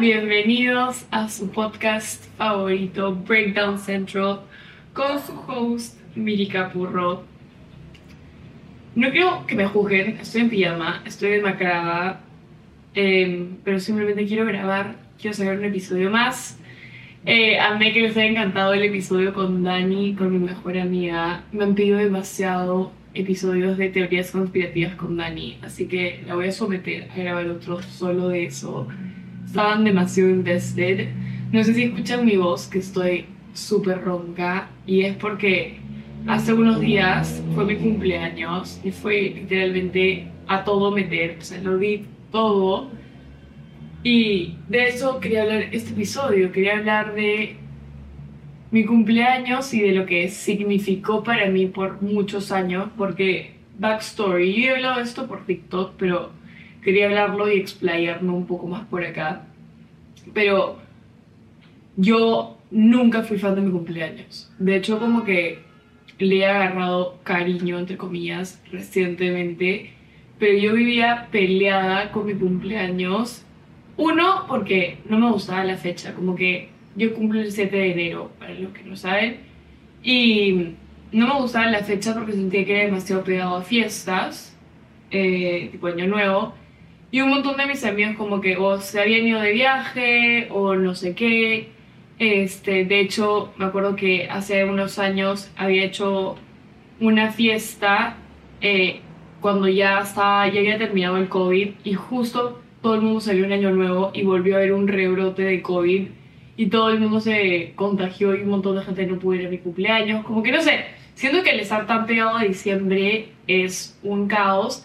Bienvenidos a su podcast favorito, Breakdown Central, con su host, Miri Capurro. No quiero que me juzguen, estoy en pijama, estoy desmacrada, eh, pero simplemente quiero grabar, quiero sacar un episodio más. Eh, amé que les haya encantado el episodio con Dani, con mi mejor amiga. Me han pedido demasiado episodios de teorías conspirativas con Dani, así que la voy a someter a grabar otro solo de eso. Estaban demasiado invested. No sé si escuchan mi voz, que estoy súper ronca, y es porque hace unos días fue mi cumpleaños y fue literalmente a todo meter, o sea, lo di todo. Y de eso quería hablar este episodio, quería hablar de mi cumpleaños y de lo que significó para mí por muchos años, porque backstory, yo he hablado de esto por TikTok, pero quería hablarlo y explayarme un poco más por acá. Pero yo nunca fui fan de mi cumpleaños. De hecho, como que le he agarrado cariño, entre comillas, recientemente, pero yo vivía peleada con mi cumpleaños. Uno, porque no me gustaba la fecha, como que yo cumplo el 7 de enero, para los que no saben, y no me gustaba la fecha porque sentía que era demasiado pegado a fiestas, eh, tipo Año Nuevo, y un montón de mis amigos como que o se habían ido de viaje o no sé qué, este, de hecho, me acuerdo que hace unos años había hecho una fiesta eh, cuando ya estaba, ya había terminado el COVID y justo todo el mundo salió un año nuevo y volvió a haber un rebrote de COVID y todo el mundo se contagió y un montón de gente no pudo ir a mi cumpleaños. Como que no sé, siento que el estar tan pegado a diciembre es un caos.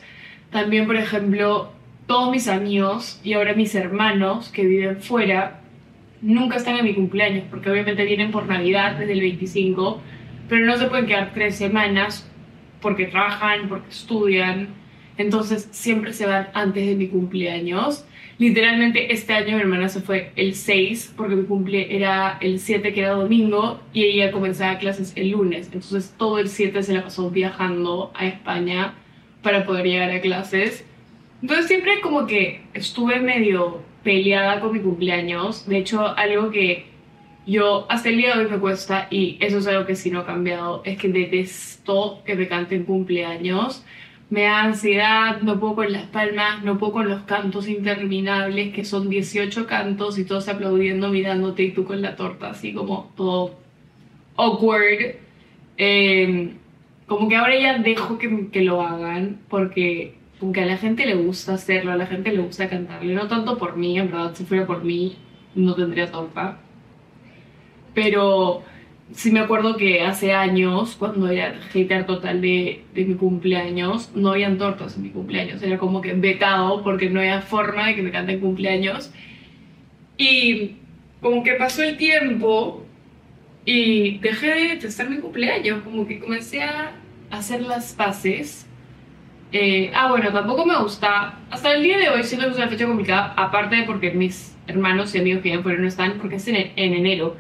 También, por ejemplo, todos mis amigos y ahora mis hermanos que viven fuera nunca están en mi cumpleaños, porque obviamente vienen por Navidad desde el 25, pero no se pueden quedar tres semanas porque trabajan, porque estudian, entonces siempre se van antes de mi cumpleaños. Literalmente este año mi hermana se fue el 6 porque mi cumple era el 7 que era domingo y ella comenzaba clases el lunes. Entonces todo el 7 se la pasó viajando a España para poder llegar a clases. Entonces siempre como que estuve medio peleada con mi cumpleaños. De hecho, algo que yo hasta el día de hoy me cuesta, y eso es algo que sí no ha cambiado, es que detesto que me canten cumpleaños. Me da ansiedad, no puedo con las palmas, no puedo con los cantos interminables, que son 18 cantos y todos aplaudiendo, mirándote y tú con la torta, así como todo awkward. Em, como que ahora ya dejo que, que lo hagan, porque aunque a la gente le gusta hacerlo, a la gente le gusta cantarle, no tanto por mí, en verdad, si fuera por mí, no tendría torta. Pero sí me acuerdo que hace años, cuando era hater total de, de mi cumpleaños, no habían tortas en mi cumpleaños. Era como que vetado porque no había forma de que me canten cumpleaños. Y como que pasó el tiempo y dejé de testar mi cumpleaños, como que comencé a hacer las paces eh, ah, bueno, tampoco me gusta. Hasta el día de hoy siento que es una fecha complicada, aparte de porque mis hermanos y amigos que ya fueron no están, porque es en, en, enero.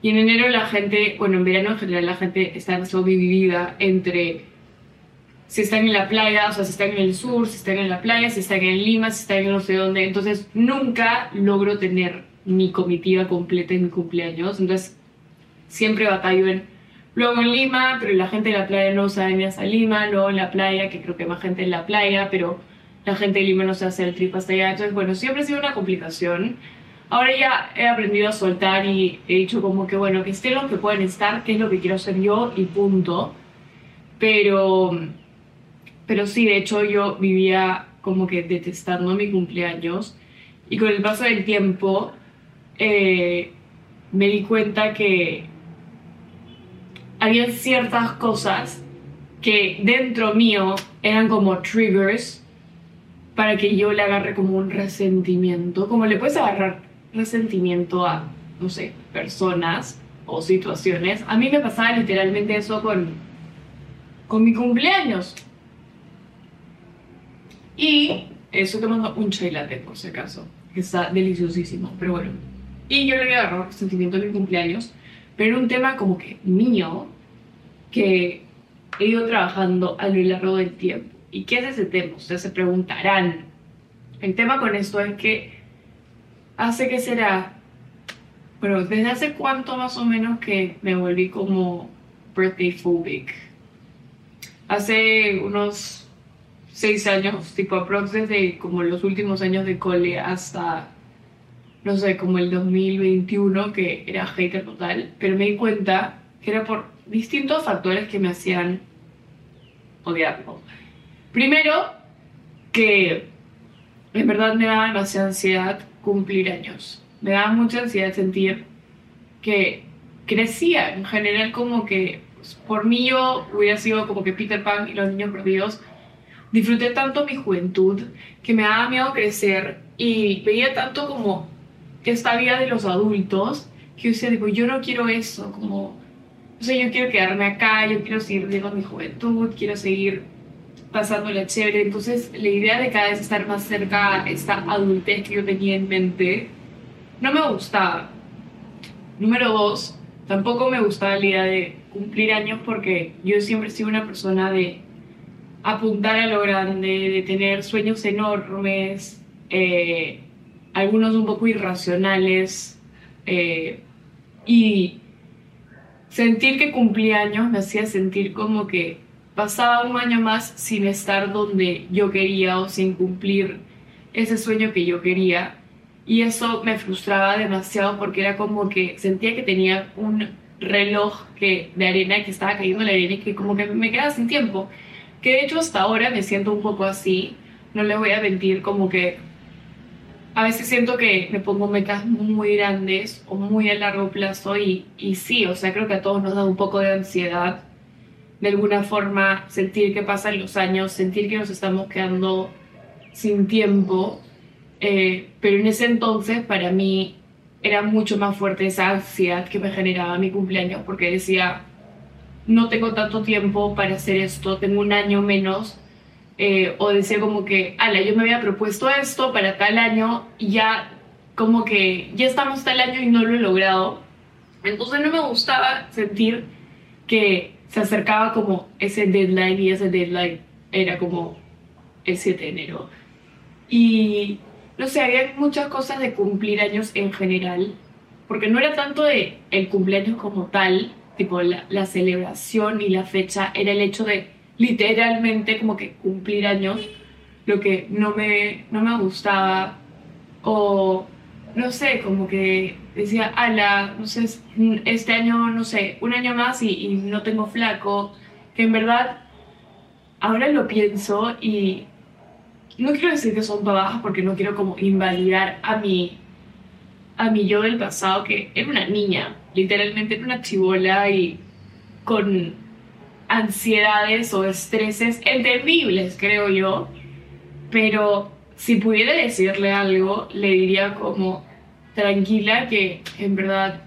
Y en enero la gente, bueno, en verano en general la gente está demasiado dividida entre si están en la playa, o sea, si están en el sur, si están en la playa, si están en Lima, si están en no sé dónde. Entonces nunca logro tener mi comitiva completa en mi cumpleaños. Entonces siempre batallo en Luego en Lima, pero la gente de la playa no sabe ni hasta Lima. Luego en la playa, que creo que más gente en la playa, pero la gente de Lima no se hace el trip hasta allá. Entonces, bueno, siempre ha sido una complicación. Ahora ya he aprendido a soltar y he dicho como que, bueno, que estén lo que pueden estar, que es lo que quiero hacer yo y punto. Pero, pero sí, de hecho yo vivía como que detestando mi cumpleaños y con el paso del tiempo eh, me di cuenta que había ciertas cosas que dentro mío eran como triggers para que yo le agarre como un resentimiento, como le puedes agarrar resentimiento a, no sé, personas o situaciones. A mí me pasaba literalmente eso con, con mi cumpleaños. Y eso te mando un chai por si acaso, que está deliciosísimo, pero bueno. Y yo le había agarrado resentimiento a mi cumpleaños pero un tema como que mío, que he ido trabajando a lo largo del tiempo. ¿Y qué es ese tema? Ustedes se preguntarán. El tema con esto es que hace que será, bueno, desde hace cuánto más o menos que me volví como birthday phobic. Hace unos seis años, tipo aprox desde como los últimos años de cole hasta, no sé, como el 2021, que era hater total, pero me di cuenta que era por distintos factores que me hacían odiarlo. Primero, que en verdad me daba demasiada ansiedad cumplir años. Me daba mucha ansiedad sentir que crecía en general como que pues, por mí yo hubiera sido como que Peter Pan y los niños perdidos. Disfruté tanto mi juventud que me daba miedo crecer y veía tanto como esta vida de los adultos que decía, digo, yo no quiero eso, como, o sea, yo quiero quedarme acá, yo quiero seguir viviendo mi juventud, quiero seguir pasándola chévere. Entonces, la idea de cada vez estar más cerca a esta adultez que yo tenía en mente no me gustaba. Número dos, tampoco me gustaba la idea de cumplir años porque yo siempre he sido una persona de apuntar a lo grande, de tener sueños enormes, eh, algunos un poco irracionales, eh, y sentir que cumplía años me hacía sentir como que pasaba un año más sin estar donde yo quería o sin cumplir ese sueño que yo quería. Y eso me frustraba demasiado porque era como que sentía que tenía un reloj que, de arena que estaba cayendo en la arena y que como que me quedaba sin tiempo. Que de hecho hasta ahora me siento un poco así. No les voy a mentir, como que a veces siento que me pongo metas muy grandes o muy a largo plazo y, y sí, o sea, creo que a todos nos da un poco de ansiedad de alguna forma sentir que pasan los años, sentir que nos estamos quedando sin tiempo. Eh, pero en ese entonces para mí era mucho más fuerte esa ansiedad que me generaba mi cumpleaños porque decía, no tengo tanto tiempo para hacer esto, tengo un año menos. Eh, o decía como que, ala, yo me había propuesto esto para tal año y ya como que ya estamos tal año y no lo he logrado. Entonces no me gustaba sentir que se acercaba como ese deadline y ese deadline era como el 7 de enero. Y no sé, había muchas cosas de cumplir años en general, porque no era tanto de el cumpleaños como tal, tipo la, la celebración y la fecha, era el hecho de literalmente como que cumplir años, lo que no me, no me gustaba, o no sé, como que decía, ala, no sé, este año, no sé, un año más y, no tengo flaco, que en verdad ahora lo pienso y no quiero decir que son bajas porque no quiero como invalidar a mi, a mi yo del pasado, que era una niña, literalmente era una chivola y con ansiedades o estreses entendibles, creo yo, pero si pudiera decirle algo, le diría como, tranquila que en verdad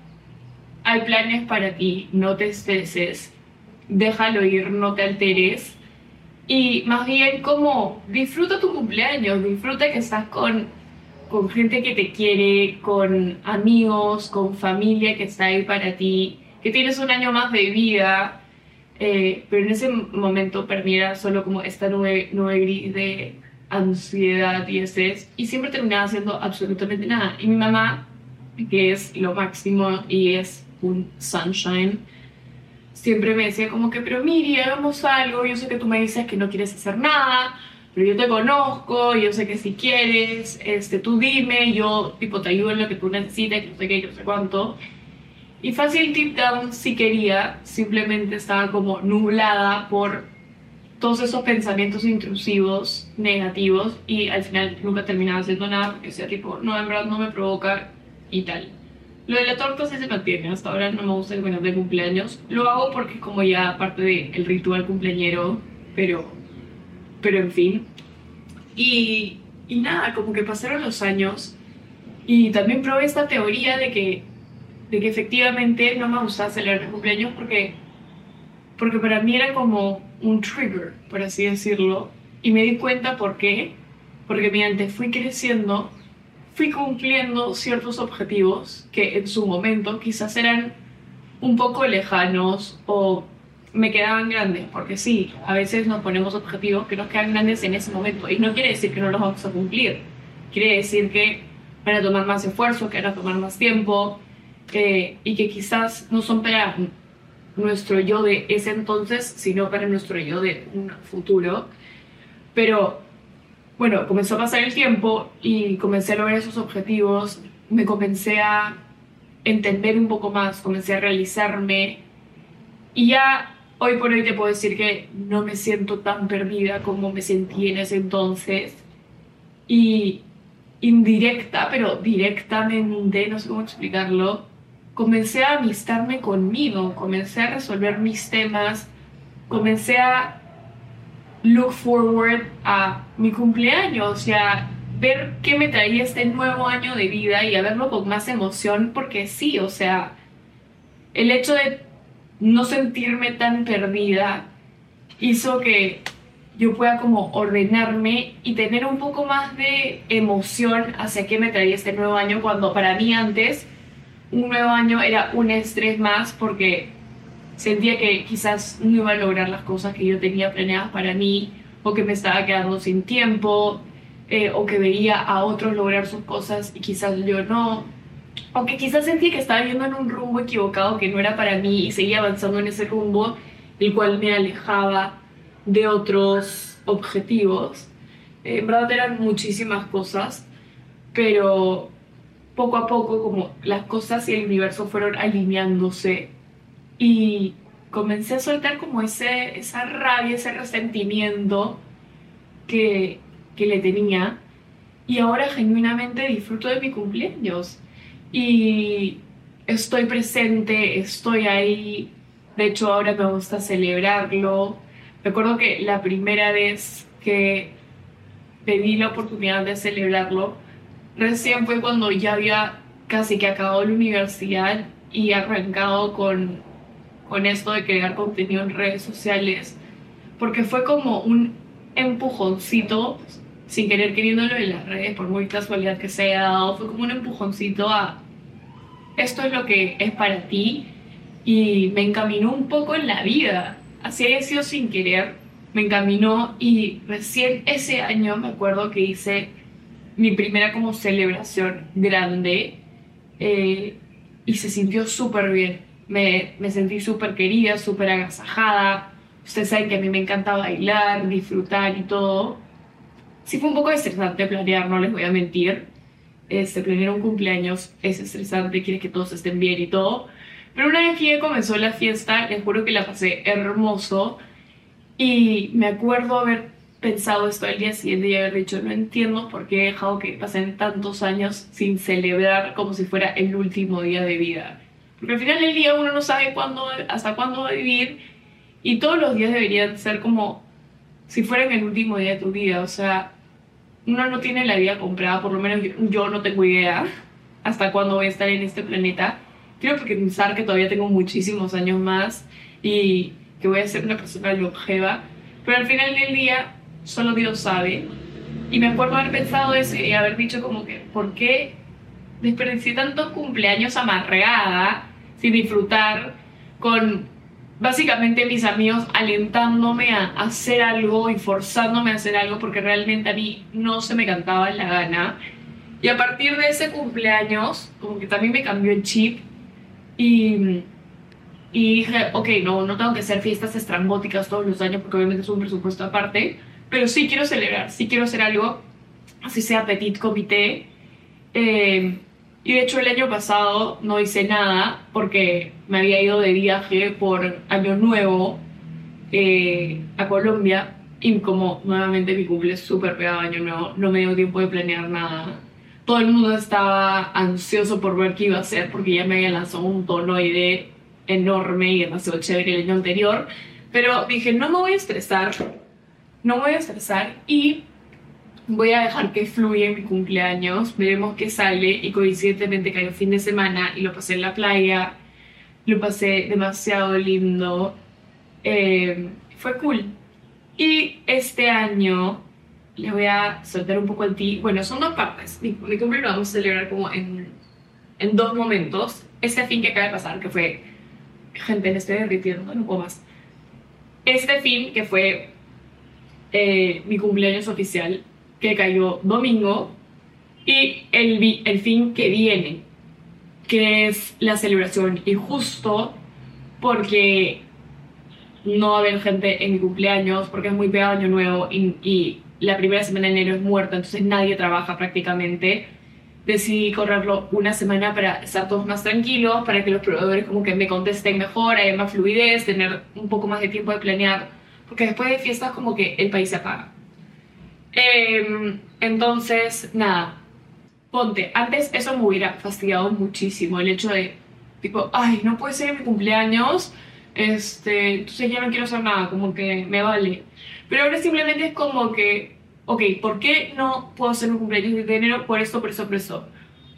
hay planes para ti, no te estreses, déjalo ir, no te alteres. Y más bien como disfruta tu cumpleaños, disfruta que estás con, con gente que te quiere, con amigos, con familia que está ahí para ti, que tienes un año más de vida. Eh, pero en ese momento para mí era solo como esta nube, nube gris de ansiedad y estrés y siempre terminaba haciendo absolutamente nada. Y mi mamá, que es lo máximo y es un sunshine, siempre me decía como que, pero Miri, hagamos algo, yo sé que tú me dices que no quieres hacer nada, pero yo te conozco, yo sé que si quieres, este, tú dime, yo tipo te ayudo en lo que tú necesites, que no sé qué, que no sé cuánto. Y fácil tip down si quería, simplemente estaba como nublada por todos esos pensamientos intrusivos, negativos, y al final nunca terminaba haciendo nada porque sea tipo, no, en verdad no me provoca y tal. Lo de la torta sí se mantiene, hasta ahora no me gusta el de cumpleaños. Lo hago porque como ya parte del ritual cumpleañero, pero, pero en fin. Y, y nada, como que pasaron los años y también probé esta teoría de que, de que efectivamente no me gustaba celebrar el cumpleaños porque, porque para mí era como un trigger, por así decirlo, y me di cuenta por qué, porque mediante fui creciendo, fui cumpliendo ciertos objetivos que en su momento quizás eran un poco lejanos o me quedaban grandes, porque sí, a veces nos ponemos objetivos que nos quedan grandes en ese momento y no quiere decir que no los vamos a cumplir, quiere decir que van a tomar más esfuerzo, que van a tomar más tiempo y que quizás no son para nuestro yo de ese entonces, sino para nuestro yo de un futuro. Pero bueno, comenzó a pasar el tiempo y comencé a lograr esos objetivos, me comencé a entender un poco más, comencé a realizarme. Y ya hoy por hoy te puedo decir que no me siento tan perdida como me sentí en ese entonces. Y indirecta, pero directamente, no sé cómo explicarlo, comencé a amistarme conmigo, comencé a resolver mis temas, comencé a look forward a mi cumpleaños y a ver qué me traía este nuevo año de vida y a verlo con más emoción, porque sí, o sea, el hecho de no sentirme tan perdida hizo que yo pueda como ordenarme y tener un poco más de emoción hacia qué me traía este nuevo año, cuando para mí antes un nuevo año era un estrés más porque sentía que quizás no iba a lograr las cosas que yo tenía planeadas para mí, o que me estaba quedando sin tiempo, eh, o que veía a otros lograr sus cosas y quizás yo no. O quizás sentía que estaba yendo en un rumbo equivocado que no era para mí y seguía avanzando en ese rumbo, el cual me alejaba de otros objetivos. En verdad eran muchísimas cosas, pero poco a poco como las cosas y el universo fueron alineándose y comencé a soltar como ese, esa rabia, ese resentimiento que, que le tenía. Y ahora genuinamente disfruto de mi cumpleaños. Y estoy presente, estoy ahí. De hecho, ahora me gusta celebrarlo. Recuerdo que la primera vez que pedí la oportunidad de celebrarlo, recién fue cuando ya había casi que acabado la universidad y arrancado con con esto de crear contenido en redes sociales, porque fue como un empujoncito, sin querer queriéndolo en las redes, por muy casualidad que se haya dado, fue como un empujoncito a esto es lo que es para ti y me encaminó un poco en la vida, así haya sido sin querer, me encaminó y recién ese año me acuerdo que hice mi primera como celebración grande eh, y se sintió súper bien me, me sentí súper querida, súper agasajada. Ustedes saben que a mí me encanta bailar, disfrutar y todo. Sí fue un poco estresante planear, no les voy a mentir. Este, planear un cumpleaños es estresante, quieres que todos estén bien y todo. Pero una vez que comenzó la fiesta, les juro que la pasé hermoso. Y me acuerdo haber pensado esto al día siguiente y haber dicho, no entiendo por qué he dejado que pasen tantos años sin celebrar como si fuera el último día de vida. Porque al final del día uno no sabe cuándo, hasta cuándo va a vivir y todos los días deberían ser como si fueran el último día de tu vida. O sea, uno no tiene la vida comprada, por lo menos yo, no tengo idea hasta cuándo voy a estar en este planeta. Quiero pensar que todavía tengo muchísimos años más y que voy a ser una persona longeva, pero al final del día solo Dios sabe. Y me acuerdo haber pensado eso y haber dicho como que, ¿por qué desperdicié tantos cumpleaños amarreada sin disfrutar, con básicamente mis amigos alentándome a hacer algo y forzándome a hacer algo porque realmente a mí no se me cantaba la gana. Y a partir de ese cumpleaños, como que también me cambió el chip y, y dije, ok, no, no tengo que hacer fiestas estrambóticas todos los años porque obviamente es un presupuesto aparte, pero sí quiero celebrar, sí quiero hacer algo, así sea petit comité. Eh, y de hecho el año pasado no hice nada porque me había ido de viaje por Año Nuevo eh, a Colombia y como nuevamente mi cumple es súper pegado Año Nuevo, no me dio tiempo de planear nada. Todo el mundo estaba ansioso por ver qué iba a hacer porque ya me había lanzado un tonoide enorme y demasiado chévere el año anterior. Pero dije, no me voy a estresar, no voy a estresar y voy a dejar que fluya mi cumpleaños, veremos qué sale y coincidentemente cayó fin de semana y lo pasé en la playa, lo pasé demasiado lindo, eh, fue cool. Y este año le voy a soltar un poco el ti, bueno, son dos partes, mi, cumpleaños lo vamos a celebrar como en, en dos momentos, este fin que acaba de pasar, que fue, gente, me estoy derritiendo, no puedo más. Este fin que fue eh, mi cumpleaños oficial, que cayó domingo, y el, fin que viene, que es la celebración. Y justo porque no va a haber gente en mi cumpleaños, porque es muy pegado Año Nuevo y, y la primera semana de enero es muerta, entonces nadie trabaja prácticamente. Decidí correrlo una semana para estar todos más tranquilos, para que los proveedores como que me contesten mejor, haya más fluidez, tener un poco más de tiempo de planear, porque después de fiestas como que el país se apaga. Em, entonces, nada, ponte, antes eso me hubiera fastidiado muchísimo, el hecho de, tipo, ay, no puede ser mi cumpleaños, este, entonces ya no quiero hacer nada, como que me vale. Pero ahora simplemente es como que, ok, ¿por qué no puedo hacer mi cumpleaños de enero? Por esto, por eso, por eso.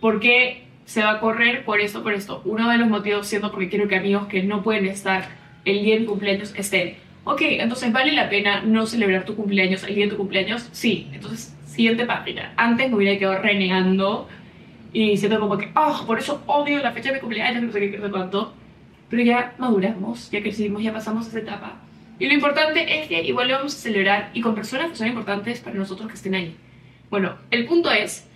¿Por qué se va a correr? Por esto, por esto. Uno de los motivos siendo porque quiero que amigos que no pueden estar el día de mi cumpleaños estén. Ok, entonces vale la pena no celebrar tu cumpleaños el día de tu cumpleaños. Sí, entonces siguiente página. Antes me hubiera quedado renegando y diciendo como que, oh, por eso odio la fecha de mi cumpleaños, no sé qué, no sé cuánto. Pero ya maduramos, ya crecimos, ya pasamos esa etapa. Y lo importante es que igual lo vamos a celebrar y con personas que son importantes para nosotros que estén ahí. Bueno, el punto es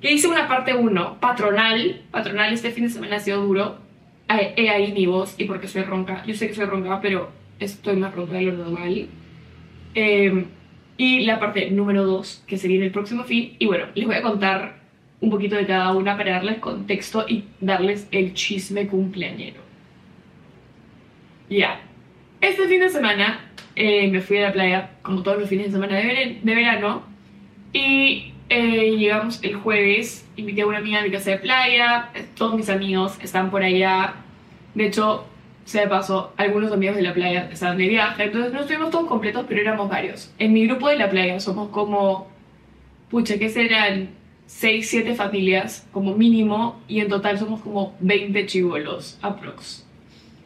que hice una parte 1, patronal. Patronal este fin de semana ha sido duro. He ahí mi voz y porque soy ronca. Yo sé que soy ronca, pero estoy más ronca de lo normal. Eh, y la parte número 2, que se viene el próximo fin. Y bueno, les voy a contar un poquito de cada una para darles contexto y darles el chisme cumpleañero. Ya. Este fin de semana eh, me fui a la playa, como todos los fines de semana de, veren- de verano. Y eh, llegamos el jueves, invité a una amiga a mi casa de playa. Todos mis amigos están por allá. De hecho, se me pasó, algunos amigos de la playa estaban de viaje. Entonces no estuvimos todos completos, pero éramos varios. En mi grupo de la playa somos como. Pucha, que serán 6, 7 familias, como mínimo. Y en total somos como 20 chivolos, aprox.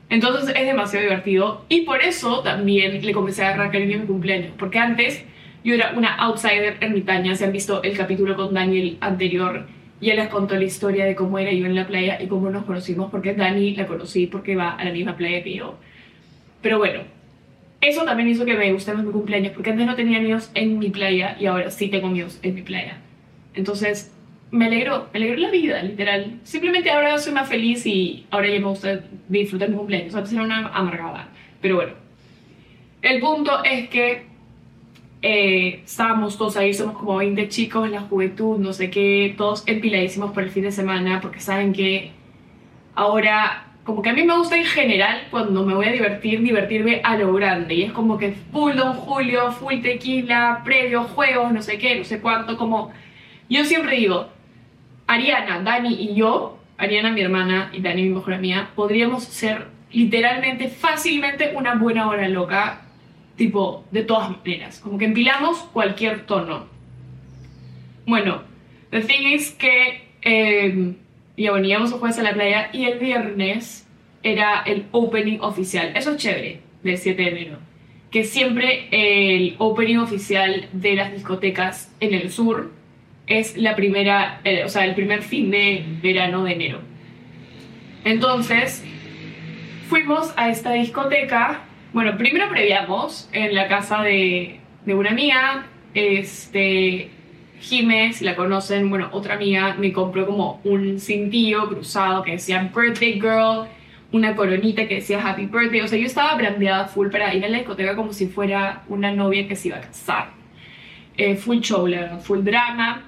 Entonces es demasiado divertido y por eso también le comencé a agarrar cariño a mi cumpleaños, porque antes yo era una outsider ermitaña, si han visto el capítulo con Daniel anterior, ya les contó la historia de cómo era yo en la playa y cómo nos conocimos, porque Dani la conocí porque va a la misma playa que yo. Pero bueno, eso también hizo que me gustara mi cumpleaños, porque antes no tenía amigos en mi playa y ahora sí tengo amigos en mi playa. Entonces, me alegró, me alegró la vida, literal. Simplemente ahora soy más feliz y ahora ya me gusta disfrutar mi cumpleaños. Antes era una amargada. Pero bueno, el punto es que eh, estábamos todos ahí, somos como 20 chicos en la juventud, no sé qué, todos empiladísimos por el fin de semana, porque saben que ahora, como que a mí me gusta en general, cuando me voy a divertir, divertirme a lo grande. Y es como que full Don Julio, full tequila, previo, juegos, no sé qué, no sé cuánto, como... Yo siempre digo, Ariana, Dani y yo, Ariana mi hermana y Dani mi mejor amiga, podríamos ser literalmente, fácilmente una buena hora loca, tipo, de todas maneras. Como que empilamos cualquier tono. Bueno, the thing is que eh, ya bueno, íbamos el jueves a la playa y el viernes era el opening oficial. Eso es chévere, del 7 de enero. Que siempre el opening oficial de las discotecas en el sur es la primera, eh, o sea, el primer fin de verano de enero. Entonces, fuimos a esta discoteca. Bueno, primero previamos en la casa de, una amiga, este, si la conocen, bueno, otra amiga me compró como un cintillo cruzado que decía Birthday Girl, una coronita que decía Happy Birthday. O sea, yo estaba brandeada full para ir a la discoteca como si fuera una novia que se iba a casar. Eh, full show, full drama.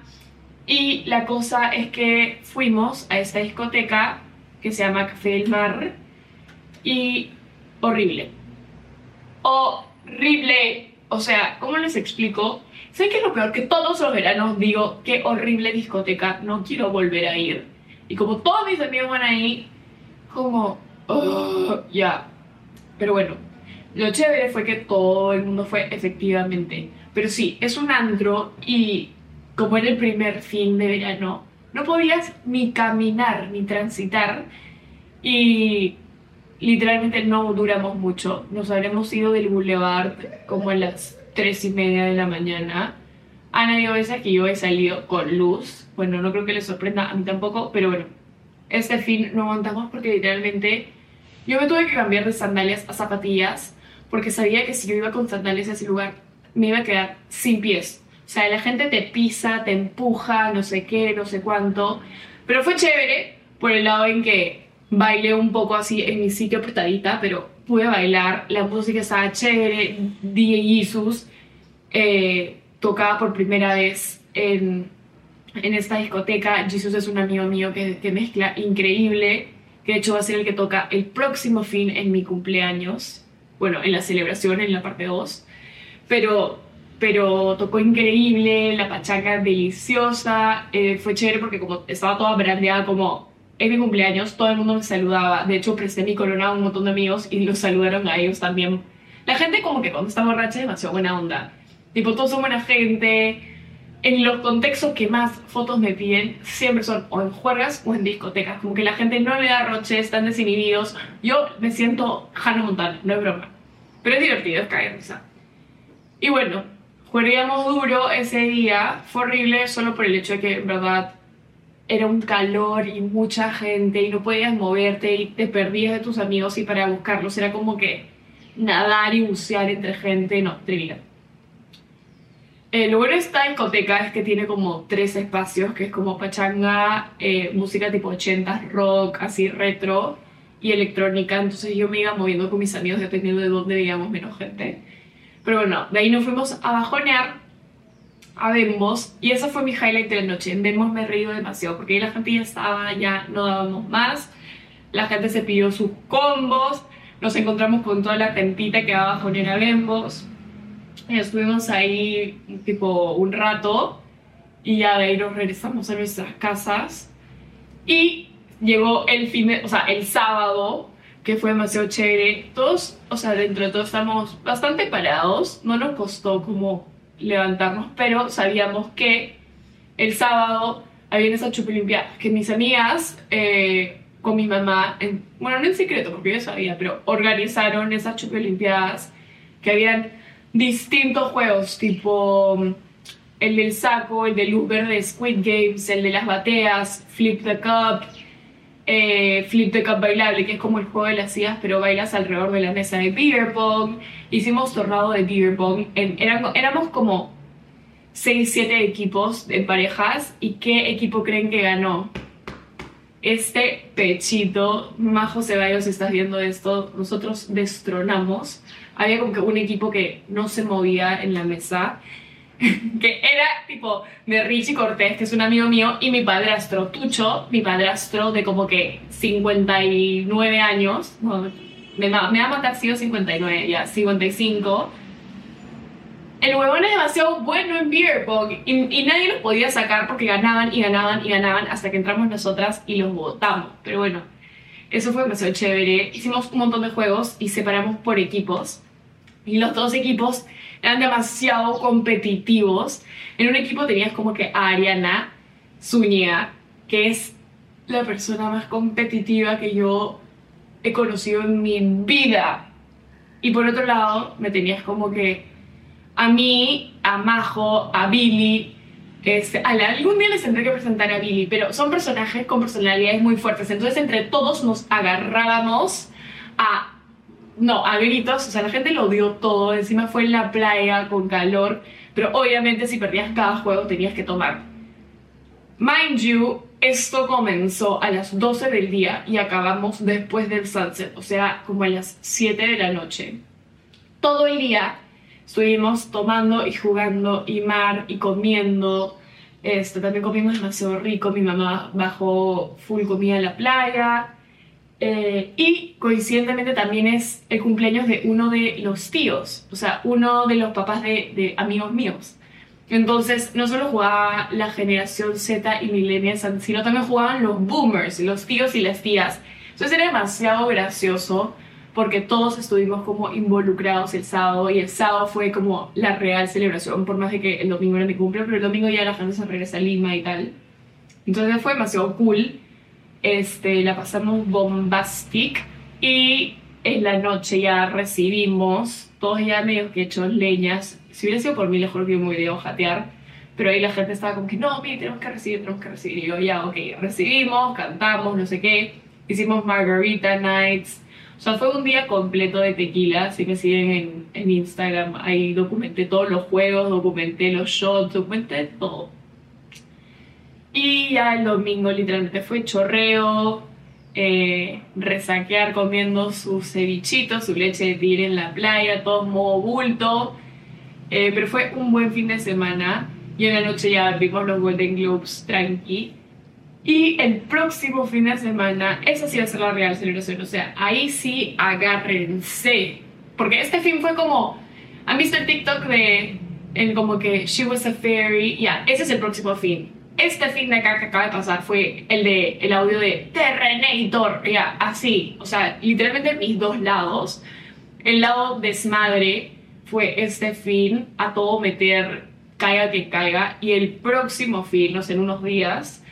Y la cosa es que fuimos a esta discoteca que se llama Café del Mar y horrible. Horrible. O sea, ¿cómo les explico? ¿Saben qué es lo peor? Que todos los veranos digo, qué horrible discoteca, no quiero volver a ir. Y como todos mis amigos van ahí, como, "Oh, ya. Pero bueno, lo chévere fue que todo el mundo fue efectivamente. Pero sí, es un andro y como era el primer fin de verano, no podías ni caminar ni transitar. Y literalmente no duramos mucho. Nos habremos ido del boulevard como a las tres y media de la mañana. Han habido veces que yo he salido con luz. Bueno, no creo que les sorprenda, a mí tampoco, pero bueno, este fin no aguantamos porque literalmente yo me tuve que cambiar de sandalias a zapatillas porque sabía que si yo iba con sandalias a ese lugar me iba a quedar sin pies. O sea, la gente te pisa, te empuja, no sé qué, no sé cuánto. Pero fue chévere por el lado en que bailé un poco así en mi sitio apretadita, pero pude bailar. La música estaba chévere. DJ Jesus eh, tocaba por primera vez en, en esta discoteca. Jesus es un amigo mío que, mezcla increíble, que de hecho va a ser el que toca el próximo fin en mi cumpleaños. Bueno, en la celebración, en la parte 2. Pero pero tocó increíble, la pachanga deliciosa, eh, fue chévere porque como estaba toda brandeada como es mi cumpleaños, todo el mundo me saludaba, de hecho presté mi corona a un montón de amigos y los saludaron a ellos también. La gente como que cuando está borracha es demasiado buena onda, tipo todos son buena gente, en los contextos que más fotos me piden siempre son o en juergas o en discotecas, como que la gente no le da roche, están desinhibidos, yo me siento Hannah Montana, no es broma, pero es divertido, es caer Y bueno, Jugaríamos duro ese día, fue horrible solo por el hecho de que, en verdad, era un calor y mucha gente y no podías moverte y te perdías de tus amigos y para buscarlos era como que nadar y bucear entre gente, no, trivial. Eh, lo bueno de esta discoteca es que tiene como tres espacios, que es como pachanga, eh, música tipo 80 rock, así retro y electrónica. Entonces yo me iba moviendo con mis amigos dependiendo de dónde veíamos menos gente. Pero bueno, de ahí nos fuimos a bajonear a Demos y esa fue mi highlight de la noche. En Demos me he reído demasiado porque ahí la gente ya estaba, ya no dábamos más. La gente se pidió sus combos. Nos encontramos con toda la gentita que va a bajonear a Demos. Y estuvimos ahí tipo un rato y ya de ahí nos regresamos a nuestras casas. Y llegó el fin de, o sea, el sábado que fue demasiado chévere. Todos, o sea, dentro de todo estamos bastante parados, no nos costó como levantarnos, pero sabíamos que el sábado había esa chupilimpia que mis amigas eh, con mi mamá, en, bueno, no en secreto porque yo sabía, pero organizaron esas chupilimpiadas que habían distintos juegos, tipo el del saco, el de luz verde, Squid Games, el de las bateas, Flip the Cup, eh, flip the cup bailable, que es como el juego de las sillas, pero bailas alrededor de la mesa de beer pong. Hicimos tornado de beer pong. En, éramos como 6-7 equipos de parejas. ¿Y qué equipo creen que ganó? Este pechito, Majo Ceballos, si estás viendo esto, nosotros destronamos. Había como que un equipo que no se movía en la mesa que era tipo de Richie Cortés, que es un amigo mío, y mi padrastro, Tucho, mi padrastro de como que 59 años, me, me ha matado sido 59, ya, 55. El huevón es demasiado bueno en beer pong y, y, nadie los podía sacar porque ganaban y ganaban y ganaban hasta que entramos nosotras y los votamos. Pero bueno, eso fue demasiado chévere. Hicimos un montón de juegos y separamos por equipos. Y los dos equipos eran demasiado competitivos. En un equipo tenías como que a Ariana Zúñiga, que es la persona más competitiva que yo he conocido en mi vida. Y por otro lado, me tenías como que a mí, a Majo, a Billy. Este, algún día les tendré que presentar a Billy, pero son personajes con personalidades muy fuertes. Entonces, entre todos nos agarrábamos a no, a gritos, o sea, la gente lo dio todo, encima fue en la playa con calor, pero obviamente si perdías cada juego tenías que tomar. Mind you, esto comenzó a las 12 del día y acabamos después del sunset, o sea, como a las 7 de la noche. Todo el día estuvimos tomando y jugando y mar y comiendo. Este, también comimos demasiado rico, mi mamá bajó full comida en la playa. Eh, y coincidentemente también es el cumpleaños de uno de los tíos, o sea, uno de los papás de, amigos míos. Entonces, no solo jugaba la generación Z y millennials, sino también jugaban los boomers, los tíos y las tías. Entonces era demasiado gracioso porque todos estuvimos como involucrados el sábado y el sábado fue como la real celebración, por más de que el domingo era mi cumpleaños, pero el domingo ya la gente se regresa a Lima y tal. Entonces fue demasiado cool este, la pasamos bombastic y en la noche ya recibimos, todos ya medio que hechos leñas. Si hubiera sido por mí, mejor que me hubiera jatear, pero ahí la gente estaba como que no, mire, tenemos que recibir, tenemos que recibir. Y yo, ya, ok, recibimos, cantamos, no sé qué, hicimos Margarita Nights. O sea, fue un día completo de tequila. Si me siguen en, en Instagram, ahí documenté todos los juegos, documenté los shots, documenté todo. Y ya el domingo literalmente fue chorreo, eh, resaquear comiendo sus cevichitos, su leche de tigre en la playa, todo modo bulto. Eh, pero fue un buen fin de semana y en la noche ya vimos los Golden Globes tranqui. Y el próximo fin de semana, esa sí va a ser la real celebración. O sea, ahí sí agárrense. Porque este fin fue como. ¿Han visto el TikTok de. El como que She was a fairy? Ya, ese es el próximo fin. Este fin de acá que acaba de pasar fue el de el audio de Terrenator. Ya, así. O sea, literalmente mis dos lados. El lado desmadre fue este fin a todo meter, caiga que caiga. Y el próximo fin, no sé, en unos días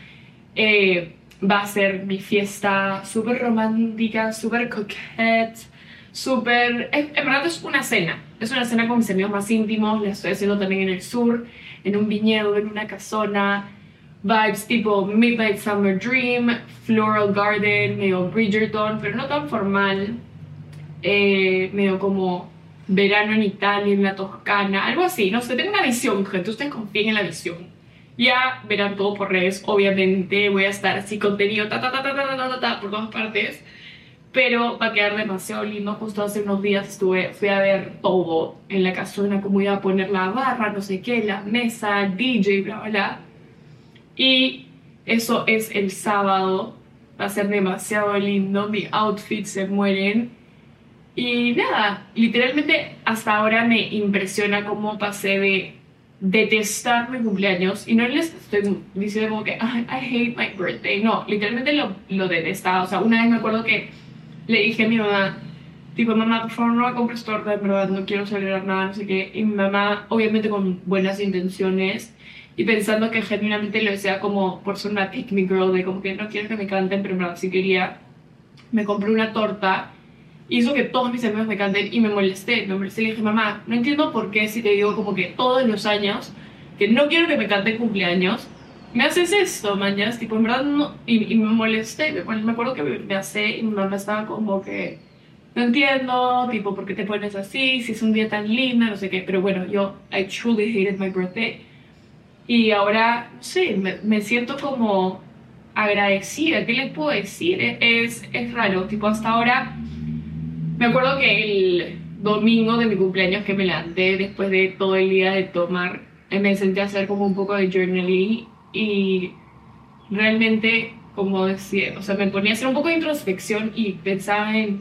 eh, va a ser mi fiesta súper romántica, súper coquette, súper... En verdad es una cena, es una cena con mis amigos más íntimos, la estoy haciendo también en el sur, en un viñedo, en una casona, vibes tipo Midnight Summer Dream, Floral Garden, medio Bridgerton, pero no tan formal, eh, medio como verano en Italia, en la Toscana, algo así, no sé, tengo una visión, gente, ustedes confíen en la visión. Ya verán todo por redes, obviamente voy a estar así contenido ta ta ta ta ta ta ta, por todas partes, pero va a quedar demasiado lindo. Justo hace unos días estuve, fui a ver todo en la casona, cómo iba a poner la barra, no sé qué, la mesa, DJ, bla, bla, bla. Y eso es el sábado, va a ser demasiado lindo, mis outfits se mueren. Y nada, literalmente hasta ahora me impresiona cómo pasé de detestar mi cumpleaños. Y no les estoy diciendo como que I, hate my birthday, no, literalmente lo, lo detestaba, o sea, una vez me acuerdo que le dije a mi mamá, tipo, mamá, por favor no me compres torta, de verdad, no quiero celebrar nada, no sé qué, y mi mamá, obviamente con buenas intenciones y pensando que genuinamente lo decía como por ser una pick me girl, de como que no quiero que me canten, pero en verdad sí quería, me compré una torta hizo que todos mis amigos me canten y me molesté. Me molesté y le dije, mamá, no entiendo por qué si te digo como que todos los años que no quiero que me canten cumpleaños, me haces esto, mañana, tipo, en verdad no, y, me molesté, me, me acuerdo que me, hace y mi mamá estaba como que, no entiendo, tipo, ¿por qué te pones así? Si es un día tan lindo, no sé qué, pero bueno, yo, I truly hated my birthday. Y ahora, sí, me, me siento como agradecida, ¿qué les puedo decir? Es, es raro, tipo, hasta ahora me acuerdo que el domingo de mi cumpleaños que me levanté después de todo el día de tomar, me senté a hacer como un poco de journaling y realmente, como decía, o sea, me ponía a hacer un poco de introspección y pensaba en,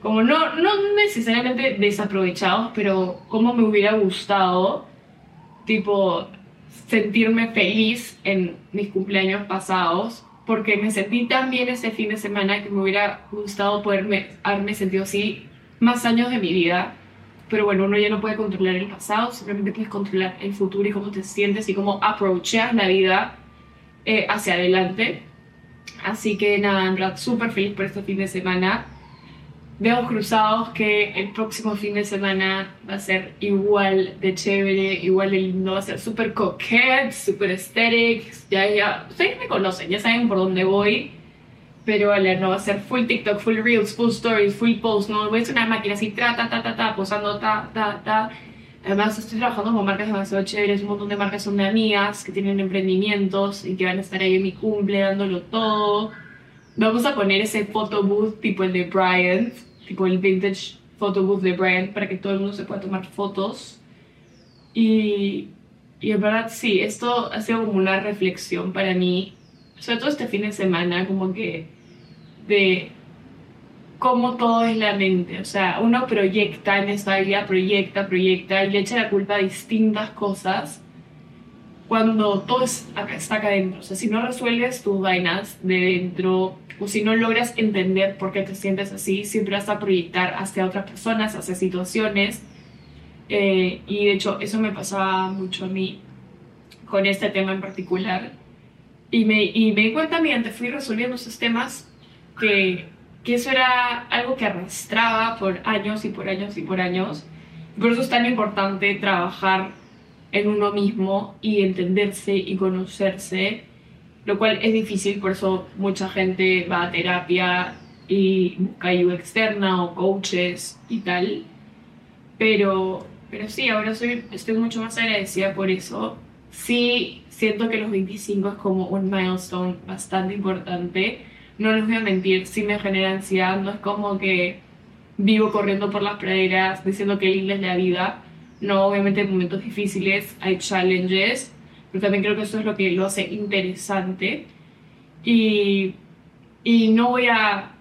como no, no necesariamente desaprovechados, pero cómo me hubiera gustado, tipo, sentirme feliz en mis cumpleaños pasados porque me sentí tan bien ese fin de semana que me hubiera gustado poderme haberme sentido así más años de mi vida. Pero bueno, uno ya no puede controlar el pasado, simplemente puedes controlar el futuro y cómo te sientes y cómo aprovechas la vida eh, hacia adelante. Así que nada, en verdad, súper feliz por este fin de semana veo cruzados que el próximo fin de semana va a ser igual de chévere, igual de lindo, va a ser súper coquette, súper aesthetic. Ya, ya, ustedes me conocen, ya saben por dónde voy. Pero vale, no va a ser full TikTok, full Reels, full Stories, full Post. No voy a ser una máquina así, ta, ta, ta, ta, ta, posando, ta, ta, ta. Además, estoy trabajando con marcas demasiado chéveres. Un montón de marcas son de amigas que tienen emprendimientos y que van a estar ahí en mi cumple dándolo todo. Vamos a poner ese photo booth tipo el de Bryant tipo el vintage photo booth de Brand para que todo el mundo se pueda tomar fotos. Y, y en verdad sí, esto ha sido como una reflexión para mí, sobre todo este fin de semana, como que de cómo todo es la mente. O sea, uno proyecta en esta vida, proyecta, proyecta y le echa la culpa a distintas cosas cuando todo está acá adentro. O sea, si no resuelves tus vainas de dentro, o si no logras entender por qué te sientes así, siempre vas a proyectar hacia otras personas, hacia situaciones. Eh, y de hecho, eso me pasaba mucho a mí con este tema en particular. Y me, y me di cuenta mientras fui resolviendo esos temas que, que eso era algo que arrastraba por años y por años y por años. Por eso es tan importante trabajar en uno mismo y entenderse y conocerse, lo cual es difícil, por eso mucha gente va a terapia y busca ayuda externa o coaches y tal. Pero, pero sí, ahora soy, estoy mucho más agradecida por eso. Sí, siento que los 25 es como un milestone bastante importante. No les voy a mentir, sí me genera ansiedad, no es como que vivo corriendo por las praderas diciendo que linda es la vida. No, obviamente hay momentos difíciles, hay challenges, pero también creo que eso es lo que lo hace interesante. Y, y no voy a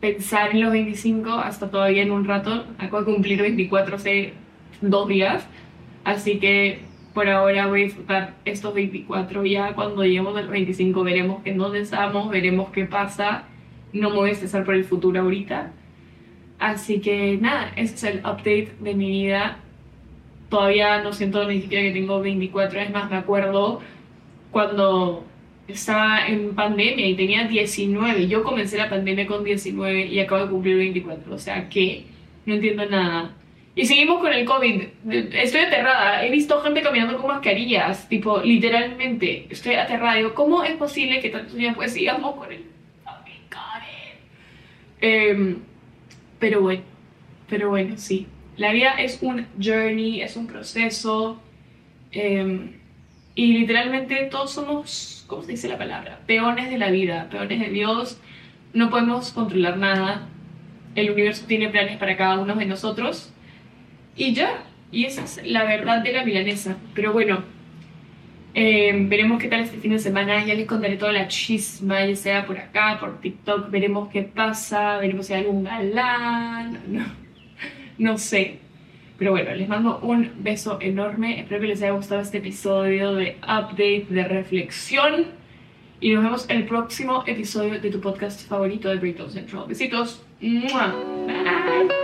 pensar en los 25 hasta todavía en un rato. Acabo de cumplir 24 hace dos días, así que por ahora voy a disfrutar estos 24. Ya cuando lleguemos a los 25 veremos en dónde estamos, veremos qué pasa. No me voy a estresar por el futuro ahorita. Así que nada, ese es el update de mi vida. Todavía no siento ni siquiera que tengo 24, es más, me acuerdo cuando estaba en pandemia y tenía 19. Yo comencé la pandemia con 19 y acabo de cumplir 24. O sea que no entiendo nada. Y seguimos con el COVID. Estoy aterrada. He visto gente caminando con mascarillas. Tipo, literalmente. Estoy aterrada. Digo, ¿cómo es posible que tantos días pues sigamos con el COVID? Eh, pero bueno. Pero bueno, sí. La vida es un journey, es un proceso. Eh, y literalmente todos somos, ¿cómo se dice la palabra? Peones de la vida, peones de Dios. No podemos controlar nada. El universo tiene planes para cada uno de nosotros. Y ya, y esa es la verdad de la milanesa. Pero bueno, eh, veremos qué tal este fin de semana. Ya les contaré toda la chisma, ya sea por acá, por TikTok. Veremos qué pasa, veremos si hay algún galán. No, no sé. Pero bueno, les mando un beso enorme. Espero que les haya gustado este episodio de update, de reflexión. Y nos vemos en el próximo episodio de tu podcast favorito de Breakdown Central. Besitos. Bye.